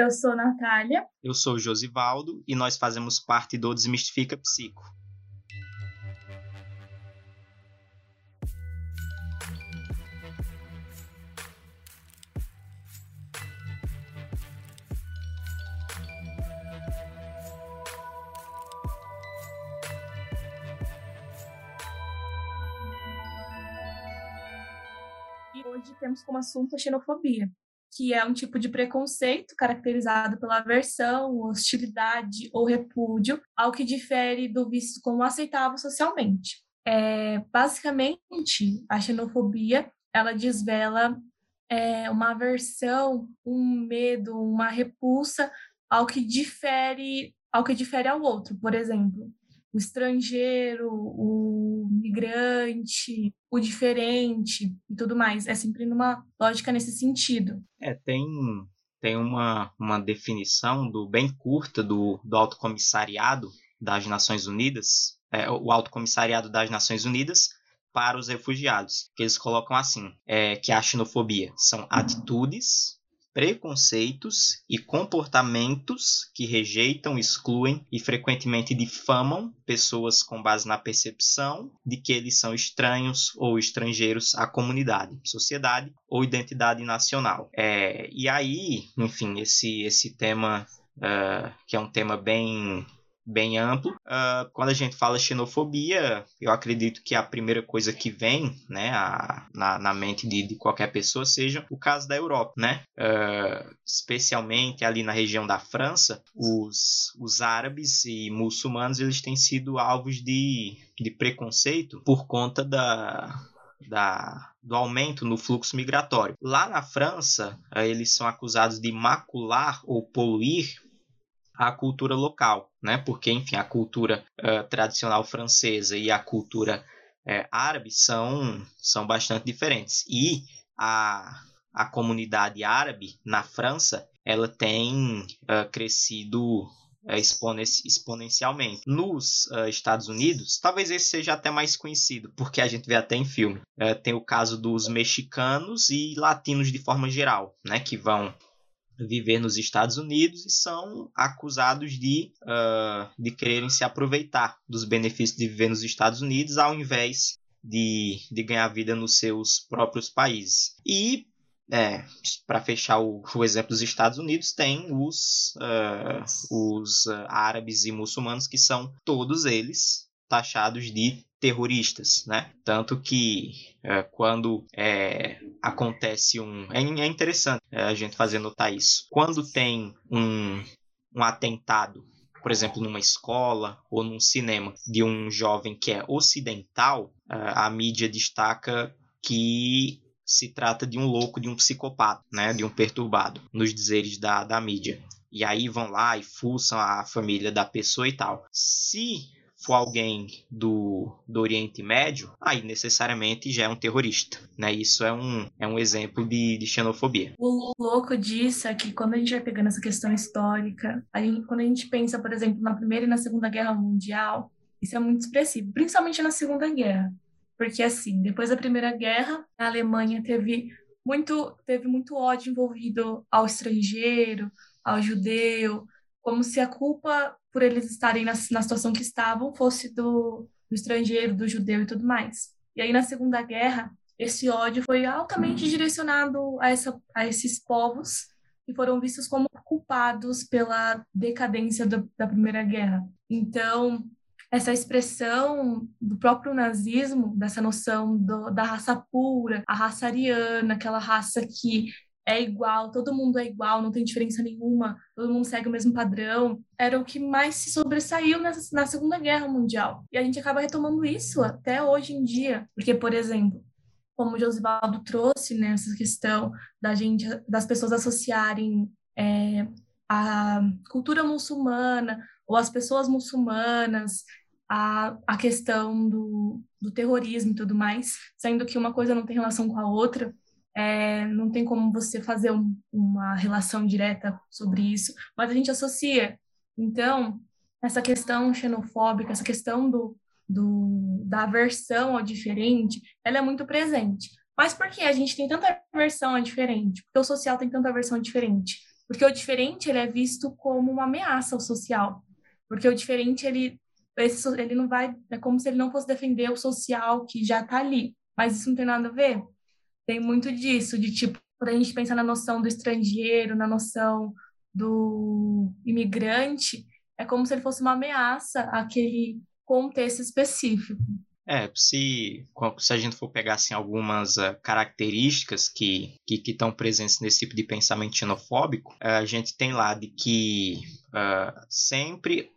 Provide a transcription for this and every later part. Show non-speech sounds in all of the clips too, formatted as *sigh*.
Eu sou Natália. Eu sou Josivaldo e nós fazemos parte do Desmistifica Psico. E hoje temos como assunto a xenofobia, que é um tipo de preconceito caracterizado pela aversão, hostilidade ou repúdio ao que difere do visto como aceitável socialmente. É, basicamente, a xenofobia ela desvela é, uma aversão, um medo, uma repulsa ao que difere ao que difere ao outro. Por exemplo, o estrangeiro, o migrante, o diferente e tudo mais. É sempre numa lógica nesse sentido. É, tem, tem uma, uma definição do bem curta do, do Alto Comissariado das Nações Unidas, é, o Alto Comissariado das Nações Unidas para os refugiados, que eles colocam assim, é, que a xenofobia são atitudes, preconceitos e comportamentos que rejeitam, excluem e frequentemente difamam pessoas com base na percepção de que eles são estranhos ou estrangeiros à comunidade, sociedade ou identidade nacional. É, e aí, enfim, esse, esse tema, uh, que é um tema bem bem amplo. Uh, quando a gente fala xenofobia, eu acredito que a primeira coisa que vem né, a, na, na mente de, de, qualquer pessoa seja o caso da Europa, né? Uh, especialmente ali na região da França, os, os árabes e muçulmanos eles têm sido alvos de, de preconceito por conta da, da, do aumento no fluxo migratório. Lá na França, uh, eles são acusados de macular ou poluir a cultura local, né? Porque, enfim, a cultura uh, tradicional francesa e a cultura uh, árabe são, são bastante diferentes. E a, a comunidade árabe na França, ela tem uh, crescido exponencialmente. Nos uh, Estados Unidos, talvez esse seja até mais conhecido, porque a gente vê até em filme. Uh, tem o caso dos mexicanos e latinos de forma geral, né, que vão viver nos Estados Unidos e são acusados de, uh, de quererem se aproveitar dos benefícios de viver nos Estados Unidos ao invés de, de ganhar vida nos seus próprios países. E é, para fechar o, o, exemplo dos Estados Unidos, tem os, uh, os uh, árabes e muçulmanos, que são todos eles taxados de terroristas, né? Tanto que é, quando é, acontece um. É, é interessante é, a gente fazer notar isso. Quando tem um, um atentado, por exemplo, numa escola ou num cinema, de um jovem que é ocidental, é, a mídia destaca que se trata de um louco, de um psicopata, né? de um perturbado, nos dizeres da, da mídia. E aí vão lá e fuçam a família da pessoa e tal. Se for alguém do, do Oriente Médio, aí necessariamente já é um terrorista, né? Isso é um, é um exemplo de, de xenofobia. O louco disso é que quando a gente vai pegando essa questão histórica, a gente, quando a gente pensa, por exemplo, na Primeira e na Segunda Guerra Mundial, isso é muito expressivo, principalmente na Segunda Guerra. Porque, assim, depois da Primeira Guerra, a Alemanha teve muito, teve muito ódio envolvido ao estrangeiro, ao judeu, como se a culpa por eles estarem na, na situação que estavam fosse do, do estrangeiro, do judeu e tudo mais. E aí, na Segunda Guerra, esse ódio foi altamente direcionado a, essa, a esses povos que foram vistos como culpados pela decadência do, da Primeira Guerra. Então, essa expressão do próprio nazismo, dessa noção do, da raça pura, a raça ariana, aquela raça que é igual, todo mundo é igual, não tem diferença nenhuma, todo mundo segue o mesmo padrão, era o que mais se sobressaiu nessa, na Segunda Guerra Mundial. E a gente acaba retomando isso até hoje em dia, porque, por exemplo, como o Josivaldo trouxe nessa né, questão da gente, das pessoas associarem é, a cultura muçulmana ou as pessoas muçulmanas a, a questão do, do terrorismo e tudo mais, sendo que uma coisa não tem relação com a outra, é, não tem como você fazer um, uma relação direta sobre isso, mas a gente associa. Então, essa questão xenofóbica, essa questão do, do, da aversão ao diferente, ela é muito presente. Mas por que a gente tem tanta aversão ao diferente? Porque o social tem tanta aversão ao diferente? Porque o diferente ele é visto como uma ameaça ao social. Porque o diferente ele esse, ele não vai é como se ele não fosse defender o social que já está ali. Mas isso não tem nada a ver. Tem muito disso de tipo quando a gente pensa na noção do estrangeiro, na noção do imigrante, é como se ele fosse uma ameaça àquele contexto específico. É, se, se a gente for pegar assim, algumas uh, características que estão presentes nesse tipo de pensamento xenofóbico, uh, a gente tem lá de que uh, sempre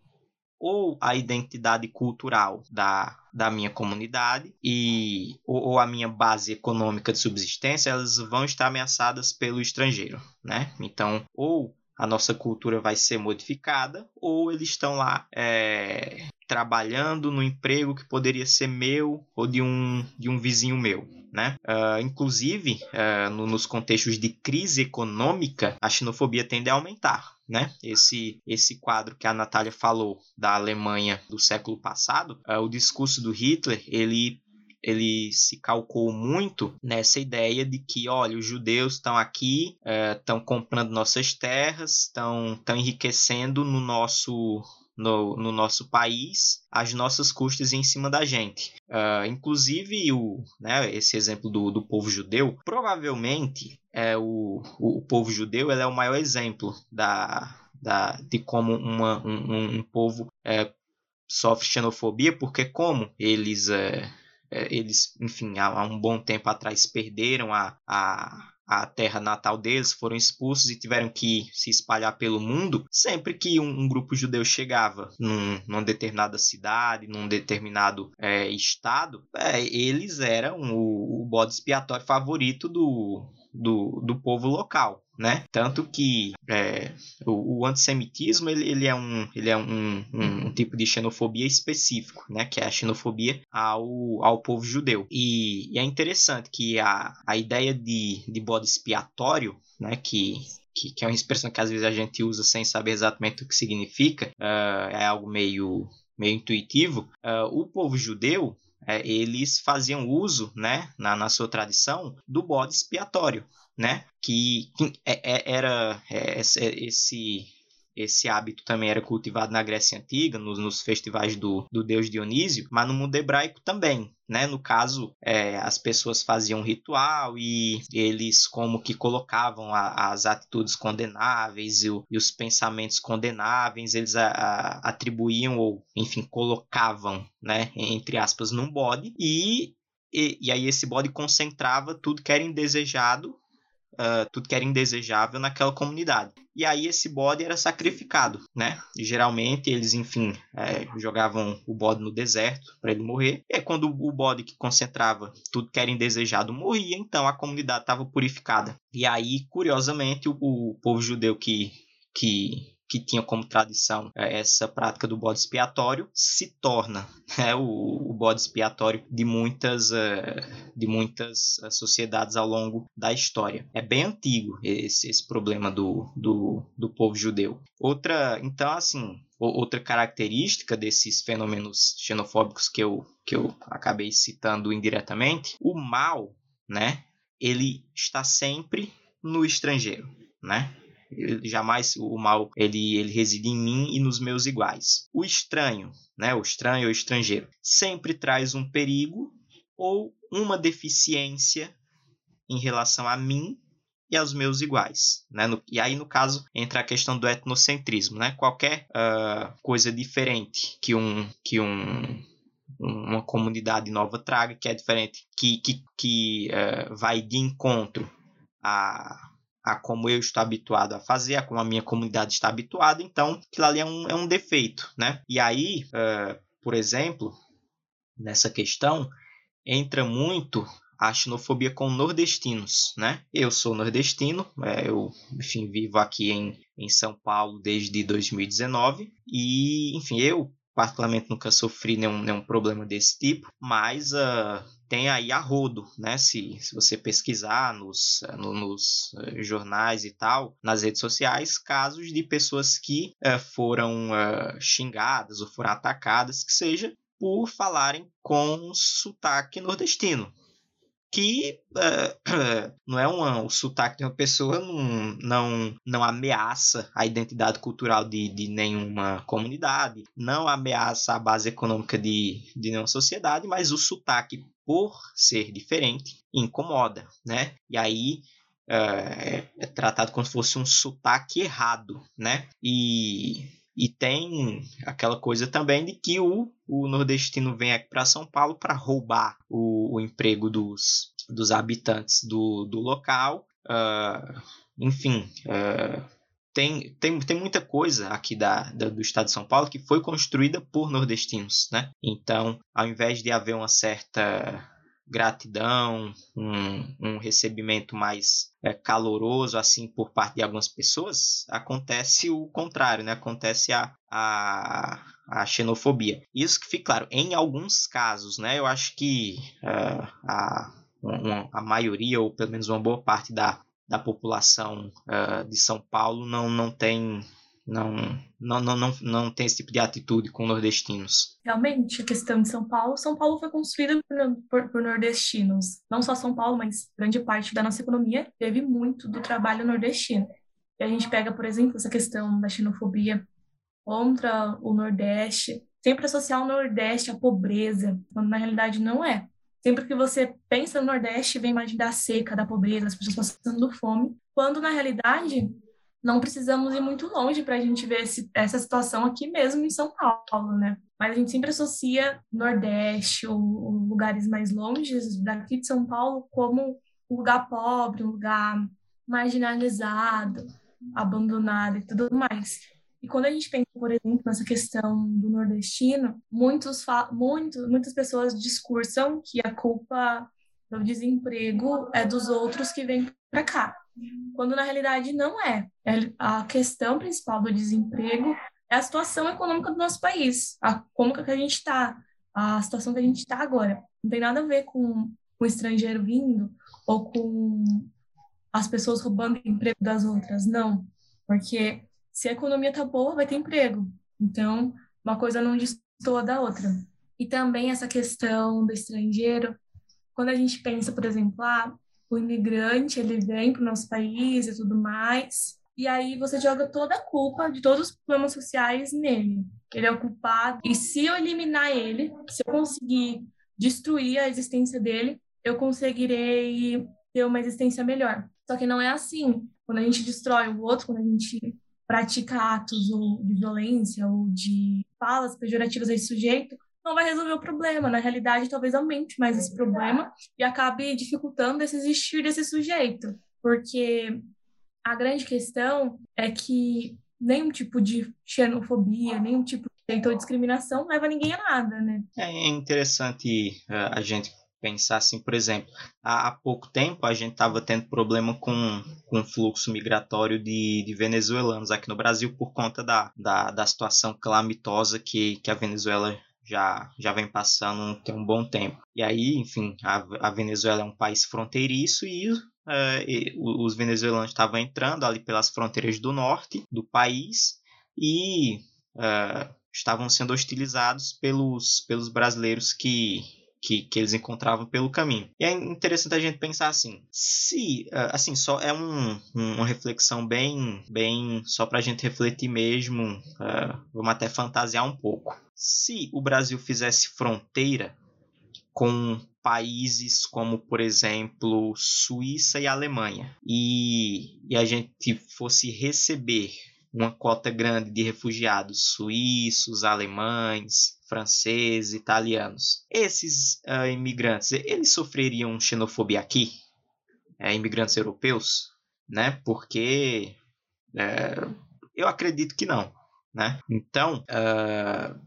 ou a identidade cultural da, da minha comunidade e ou, ou, a minha base econômica de subsistência, elas vão estar ameaçadas pelo estrangeiro, né? Então, ou a nossa cultura vai ser modificada, ou eles estão lá é, trabalhando no emprego que poderia ser meu ou de um, de um vizinho meu. Né? Uh, inclusive, uh, no, nos contextos de crise econômica, a xenofobia tende a aumentar. Né? Esse, esse quadro que a Natália falou da Alemanha do século passado, uh, o discurso do Hitler, ele ele se calcou muito nessa ideia de que, olha, os judeus estão aqui, estão é, comprando nossas terras, estão enriquecendo no nosso no, no, nosso país as nossas custas em cima da gente. Uh, inclusive, o, né, esse exemplo do, do povo judeu, provavelmente é o, o, povo judeu é o maior exemplo da, da, de como uma, um, um povo é, sofre xenofobia, porque como eles... É, é, eles, enfim, há, há, um bom tempo atrás perderam a, a, a terra natal deles, foram expulsos e tiveram que se espalhar pelo mundo. Sempre que um, um grupo judeu chegava num, numa determinada cidade, num determinado é, estado, é, eles eram o, o bode expiatório favorito do, do, do povo local né? Tanto que é, o, o, antissemitismo ele, ele é, um, ele é um, um, um, tipo de xenofobia específico, né? Que é a xenofobia ao, ao povo judeu. E, e é interessante que a, a ideia de, de bode expiatório, né? Que, que, que, é uma expressão que às vezes a gente usa sem saber exatamente o que significa, uh, é algo meio, meio intuitivo. Uh, o povo judeu é, eles faziam uso, né, na, na sua tradição, do bode expiatório né? Que, que é, é, era é, esse esse hábito também era cultivado na Grécia Antiga, nos, nos festivais do, do, deus Dionísio, mas no mundo hebraico também. Né? No caso, é, as pessoas faziam ritual e eles como que colocavam a, as atitudes condenáveis e, o, e, os pensamentos condenáveis, eles a, a, atribuíam ou, enfim, colocavam, né, entre aspas, num bode e, e, e aí esse bode concentrava tudo que era indesejado uh, tudo que era indesejável naquela comunidade. E aí esse bode era sacrificado, né? E geralmente eles, enfim, é, jogavam o bode no deserto para ele morrer. E quando o bode que concentrava tudo que era indesejado morria, então a comunidade estava purificada. E aí, curiosamente, o, o povo judeu que, que que tinha como tradição é, essa prática do bode expiatório, se torna né, o, o, bode expiatório de muitas, uh, de muitas uh, sociedades ao longo da história. É bem antigo esse, esse problema do, do, do povo judeu. Outra, então, assim, outra característica desses fenômenos xenofóbicos que eu, que eu acabei citando indiretamente, o mal, né, ele está sempre no estrangeiro, né? Jamais o mal ele, ele reside em mim e nos meus iguais. O estranho, né, o estranho ou estrangeiro, sempre traz um perigo ou uma deficiência em relação a mim e aos meus iguais. Né? No, e aí, no caso, entra a questão do etnocentrismo. Né? Qualquer uh, coisa diferente que um, que um, uma comunidade nova traga, que é diferente, que, que, que uh, vai de encontro a a como eu estou habituado a fazer, a como a minha comunidade está habituada, então aquilo ali é um, é um defeito, né? E aí, uh, por exemplo, nessa questão, entra muito a xenofobia com nordestinos, né? Eu sou nordestino, é, eu, enfim, vivo aqui em, em São Paulo desde 2019 e, enfim, eu particularmente nunca sofri nenhum, nenhum problema desse tipo, mas uh, tem aí a rodo, né? Se, se você pesquisar nos, no, nos uh, jornais e tal, nas redes sociais, casos de pessoas que uh, foram xingadas ou foram atacadas, que seja por falarem com sotaque nordestino. Que uh, *clears throat* não é uma, o sotaque de uma pessoa não, não, não ameaça a identidade cultural de, de nenhuma comunidade, não ameaça a base econômica de, de nenhuma sociedade, mas o sotaque, por ser diferente, incomoda, né? E aí uh, é tratado como se fosse um sotaque errado, né? E e tem aquela coisa também de que o, o nordestino vem aqui para São Paulo para roubar o, o, emprego dos, dos habitantes do, do local. Uh, enfim, uh, tem, tem, tem muita coisa aqui da, da, do estado de São Paulo que foi construída por nordestinos. Né? Então, ao invés de haver uma certa gratidão, um, um recebimento mais é, caloroso assim por parte de algumas pessoas, acontece o contrário, né? Acontece a, a, a xenofobia. Isso que fica claro, em alguns casos, né? Eu acho que uh, a, uma, a maioria, ou pelo menos uma boa parte da, da população uh, de São Paulo não, não tem não, não, não, não, não tem esse tipo de atitude com nordestinos. Realmente, a questão de São Paulo, São Paulo foi construída por, por, por, nordestinos. Não só São Paulo, mas grande parte da nossa economia teve muito do trabalho nordestino. E a gente pega, por exemplo, essa questão da xenofobia contra o Nordeste, sempre associar o Nordeste à pobreza, quando na realidade não é. Sempre que você pensa no Nordeste, vem mais da seca, da pobreza, as pessoas passando fome, quando na realidade não precisamos ir muito longe para a gente ver esse, essa situação aqui mesmo em São Paulo, né? Mas a gente sempre associa Nordeste ou, ou lugares mais longes daqui de São Paulo como um lugar pobre, um lugar marginalizado, abandonado e tudo mais. E quando a gente pensa, por exemplo, nessa questão do nordestino, muitos muito, muitas pessoas discursam que a culpa do desemprego é dos outros que vêm para cá quando na realidade não é. é. A questão principal do desemprego é a situação econômica do nosso país, a, como que a gente está, a situação que a gente está agora. Não tem nada a ver com, o estrangeiro vindo ou com as pessoas roubando emprego das outras, não. Porque se a economia está boa, vai ter emprego. Então, uma coisa não destoa da outra. E também essa questão do estrangeiro, quando a gente pensa, por exemplo, ah, o imigrante ele vem para o nosso país e tudo mais, e aí você joga toda a culpa de todos os problemas sociais nele. Ele é o culpado. E se eu eliminar ele, se eu conseguir destruir a existência dele, eu conseguirei ter uma existência melhor. Só que não é assim. Quando a gente destrói o outro, quando a gente pratica atos ou de violência ou de falas pejorativas a esse sujeito, não vai resolver o problema. Na realidade, talvez aumente mais esse problema e acabe dificultando esse existir desse sujeito. Porque a grande questão é que nenhum tipo de xenofobia, nenhum tipo de ou discriminação leva ninguém a nada, né? É interessante uh, a gente pensar assim, por exemplo, há, há pouco tempo a gente estava tendo problema com, com o fluxo migratório de, de venezuelanos aqui no Brasil por conta da, da, da situação calamitosa que, que a Venezuela já, já vem passando tem um bom tempo. E aí, enfim, a, a Venezuela é um país fronteiriço e, uh, e os venezuelanos estavam entrando ali pelas fronteiras do norte do país e uh, estavam sendo hostilizados pelos, pelos brasileiros que, que, que, eles encontravam pelo caminho. E é interessante a gente pensar assim, se, assim, só é um, uma reflexão bem, bem só para a gente refletir mesmo, uh, vamos até fantasiar um pouco. Se o Brasil fizesse fronteira com países como, por exemplo, Suíça e Alemanha, e, e a gente fosse receber uma cota grande de refugiados suíços, alemães, franceses, italianos. Esses uh, imigrantes, eles sofreriam xenofobia aqui? É, imigrantes europeus? Né? Porque é, eu acredito que não. Né? Então, uh,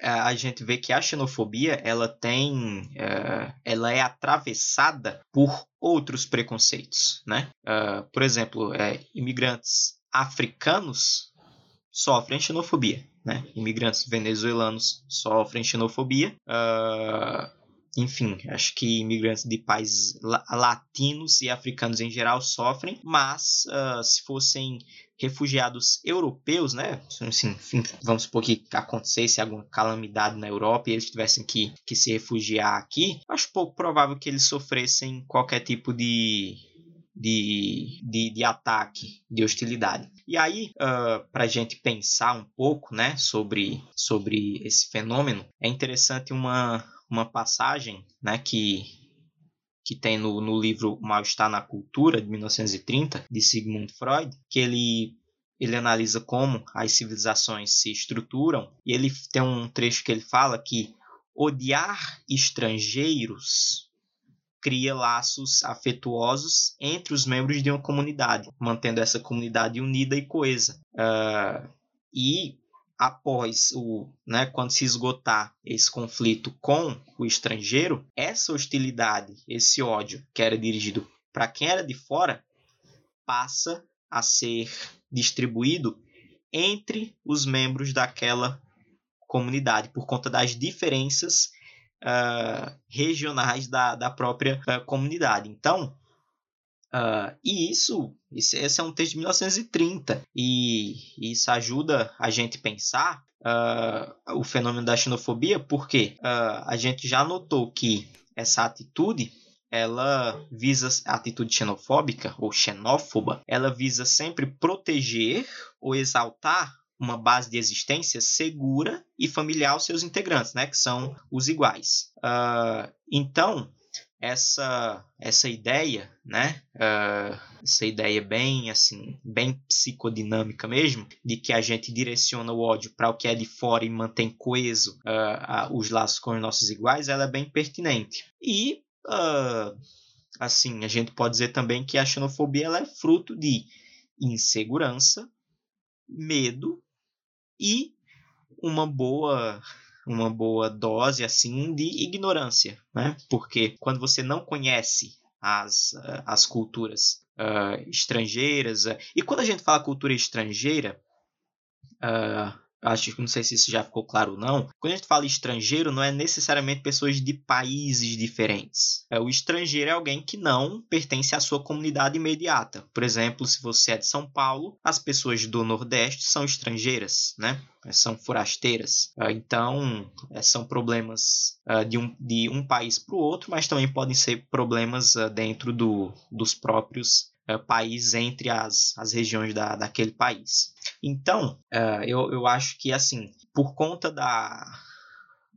a gente vê que a xenofobia ela tem uh, ela é atravessada por outros preconceitos né uh, por exemplo é, imigrantes africanos sofrem xenofobia né imigrantes venezuelanos sofrem xenofobia uh, enfim, acho que imigrantes de países latinos e africanos em geral sofrem, mas uh, se fossem refugiados europeus, né? Assim, enfim, vamos supor que acontecesse alguma calamidade na Europa e eles tivessem que, que se refugiar aqui, acho pouco provável que eles sofressem qualquer tipo de, de, de, de, ataque, de hostilidade. E aí, uh, para a gente pensar um pouco né, sobre, sobre esse fenômeno, é interessante uma, uma passagem né, que, que tem no, no livro Mal-Estar na Cultura, de 1930, de Sigmund Freud, que ele, ele analisa como as civilizações se estruturam, e ele tem um trecho que ele fala que odiar estrangeiros cria laços afetuosos entre os membros de uma comunidade, mantendo essa comunidade unida e coesa. Uh, e após o, né, quando se esgotar esse conflito com o estrangeiro, essa hostilidade, esse ódio que era dirigido para quem era de fora, passa a ser distribuído entre os membros daquela comunidade por conta das diferenças uh, regionais da, da própria uh, comunidade. Então, Uh, e isso, esse é um texto de 1930, e isso ajuda a gente a pensar uh, o fenômeno da xenofobia, porque uh, a gente já notou que essa atitude ela visa a atitude xenofóbica ou xenófoba, ela visa sempre proteger ou exaltar uma base de existência segura e familiar aos seus integrantes, né, que são os iguais. Uh, então, essa essa ideia, né? Uh, essa ideia bem assim, bem psicodinâmica mesmo, de que a gente direciona o ódio para o que é de fora e mantém coeso uh, os laços com os nossos iguais, ela é bem pertinente. E assim, a gente pode dizer também que a xenofobia ela é fruto de insegurança, medo e uma boa uma boa dose assim de ignorância, né? Porque quando você não conhece as, eh, as culturas uh, estrangeiras, uh, e quando a gente fala cultura estrangeira, uh, acho que não sei se isso já ficou claro ou não. Quando a gente fala estrangeiro, não é necessariamente pessoas de países diferentes. É, o estrangeiro é alguém que não pertence à sua comunidade imediata. Por exemplo, se você é de São Paulo, as pessoas do Nordeste são estrangeiras, né? São forasteiras. É, então, é, são problemas é, de um, de um país para o outro, mas também podem ser problemas dentro do, dos próprios uh, país entre as, as regiões da, daquele país. Então, uh, eu, eu acho que, assim, por conta da,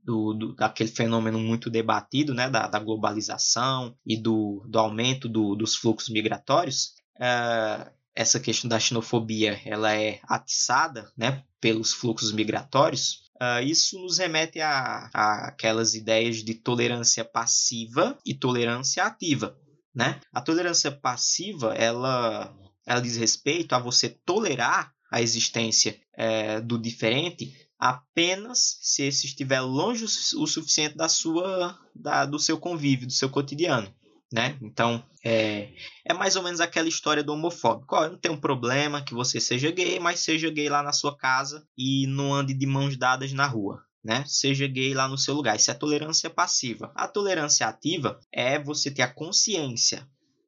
do, do, daquele fenômeno muito debatido, né, da, da globalização e do, do aumento do, dos fluxos migratórios, uh, essa questão da xenofobia ela é atiçada né, pelos fluxos migratórios, uh, isso nos remete a, a aquelas ideias de tolerância passiva e tolerância ativa. Né? A tolerância passiva ela, ela diz respeito a você tolerar a existência é, do diferente apenas se esse estiver longe o suficiente da sua da, do seu convívio, do seu cotidiano. Né? Então, é, é mais ou menos aquela história do homofóbico. Ó, não tem um problema que você seja gay, mas seja gay lá na sua casa e não ande de mãos dadas na rua né? Seja gay lá no seu lugar. Isso é tolerância passiva. A tolerância ativa é você ter a consciência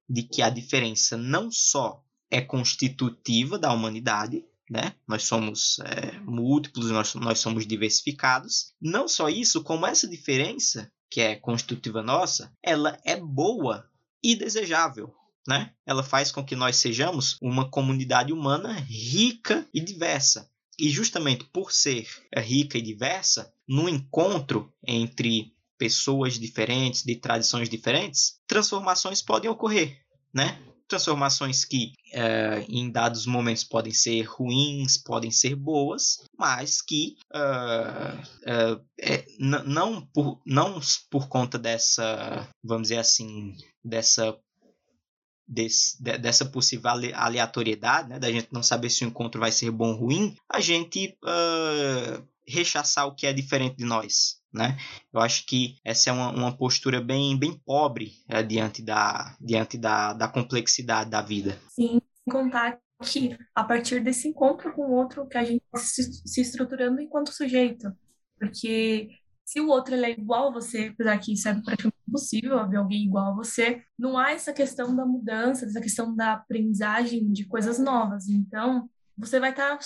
de que a diferença não só é constitutiva da humanidade, né? Nós somos é, múltiplos, nós, nós somos diversificados. Não só isso, como essa diferença, que é constitutiva nossa, ela é boa e desejável. Né? Ela faz com que nós sejamos uma comunidade humana rica e diversa. E justamente por ser rica e diversa, no encontro entre pessoas diferentes, de tradições diferentes, transformações podem ocorrer, né? Transformações que é, em dados momentos podem ser ruins, podem ser boas, mas que uh, uh, é, não, por, não por conta dessa, vamos dizer assim, dessa desse, dessa possível aleatoriedade, né, da gente não saber se o encontro vai ser bom ou ruim, a gente uh, rechaçar o que é diferente de nós. Né? Eu acho que essa é uma, uma postura bem, bem pobre é, diante, da, diante da, da complexidade da vida. Sim, contar que a partir desse encontro com o outro que a gente se, se estruturando enquanto sujeito, porque se o outro é igual a você, apesar que isso é praticamente impossível haver alguém igual a você, não há essa questão da mudança, essa questão da aprendizagem de coisas novas. Então, você vai estar tá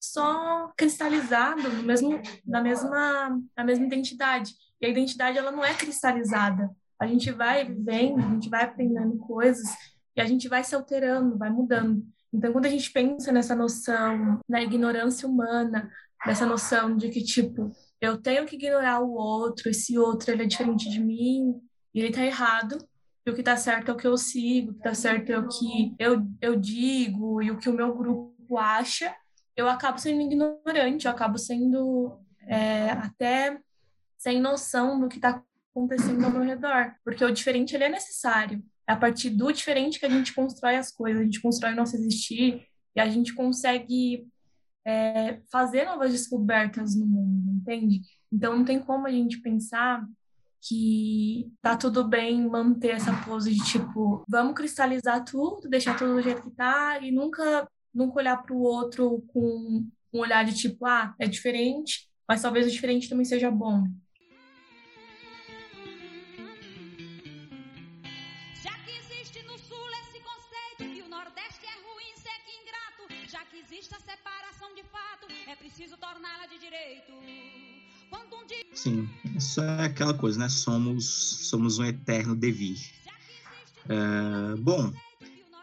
só cristalizado no mesmo, na, mesma, na mesma identidade. E a identidade ela não é cristalizada. A gente vai vivendo, a gente vai aprendendo coisas e a gente vai se alterando, vai mudando. Então, quando a gente pensa nessa noção, na ignorância humana, nessa noção de que, tipo, eu tenho que ignorar o outro, esse outro ele é diferente de mim, e ele tá errado, e o que tá certo é o que eu sigo, o que tá certo é o que eu, eu digo, e o que o meu grupo acha, eu acabo sendo ignorante, eu acabo sendo é, até sem noção do que está acontecendo ao meu redor, porque o diferente ele é necessário. É a partir do diferente que a gente constrói as coisas, a gente constrói o nosso existir e a gente consegue é, fazer novas descobertas no mundo, entende? Então não tem como a gente pensar que tá tudo bem manter essa pose de tipo, vamos cristalizar tudo, deixar tudo do jeito que tá e nunca nunca olhar para o outro com um olhar de tipo, ah, é diferente, mas talvez o diferente também seja bom. Preciso torná-la de direito. Sim, isso é aquela coisa, né? Somos, somos um eterno devir. Uh, bom,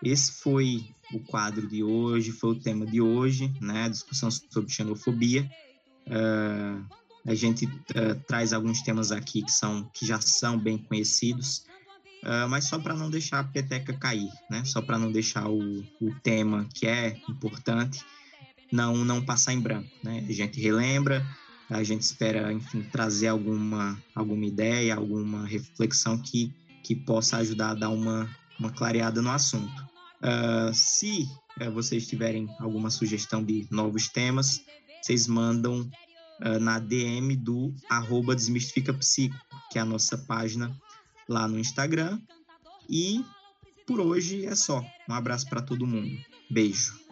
esse foi o quadro de hoje, foi o tema de hoje, né? A discussão sobre xenofobia. Uh, a gente uh, traz alguns temas aqui que são que já são bem conhecidos, uh, mas só para não deixar a peteca cair, né? Só para não deixar o, o tema que é importante não não passar em branco, né? A gente relembra, a gente espera, enfim, trazer alguma alguma ideia, alguma reflexão que que possa ajudar a dar uma uma clareada no assunto. Uh, se uh, vocês tiverem alguma sugestão de novos temas, vocês mandam uh, na DM do arroba Desmistifica Psico, que é a nossa página lá no Instagram. E por hoje é só. Um abraço para todo mundo. Beijo.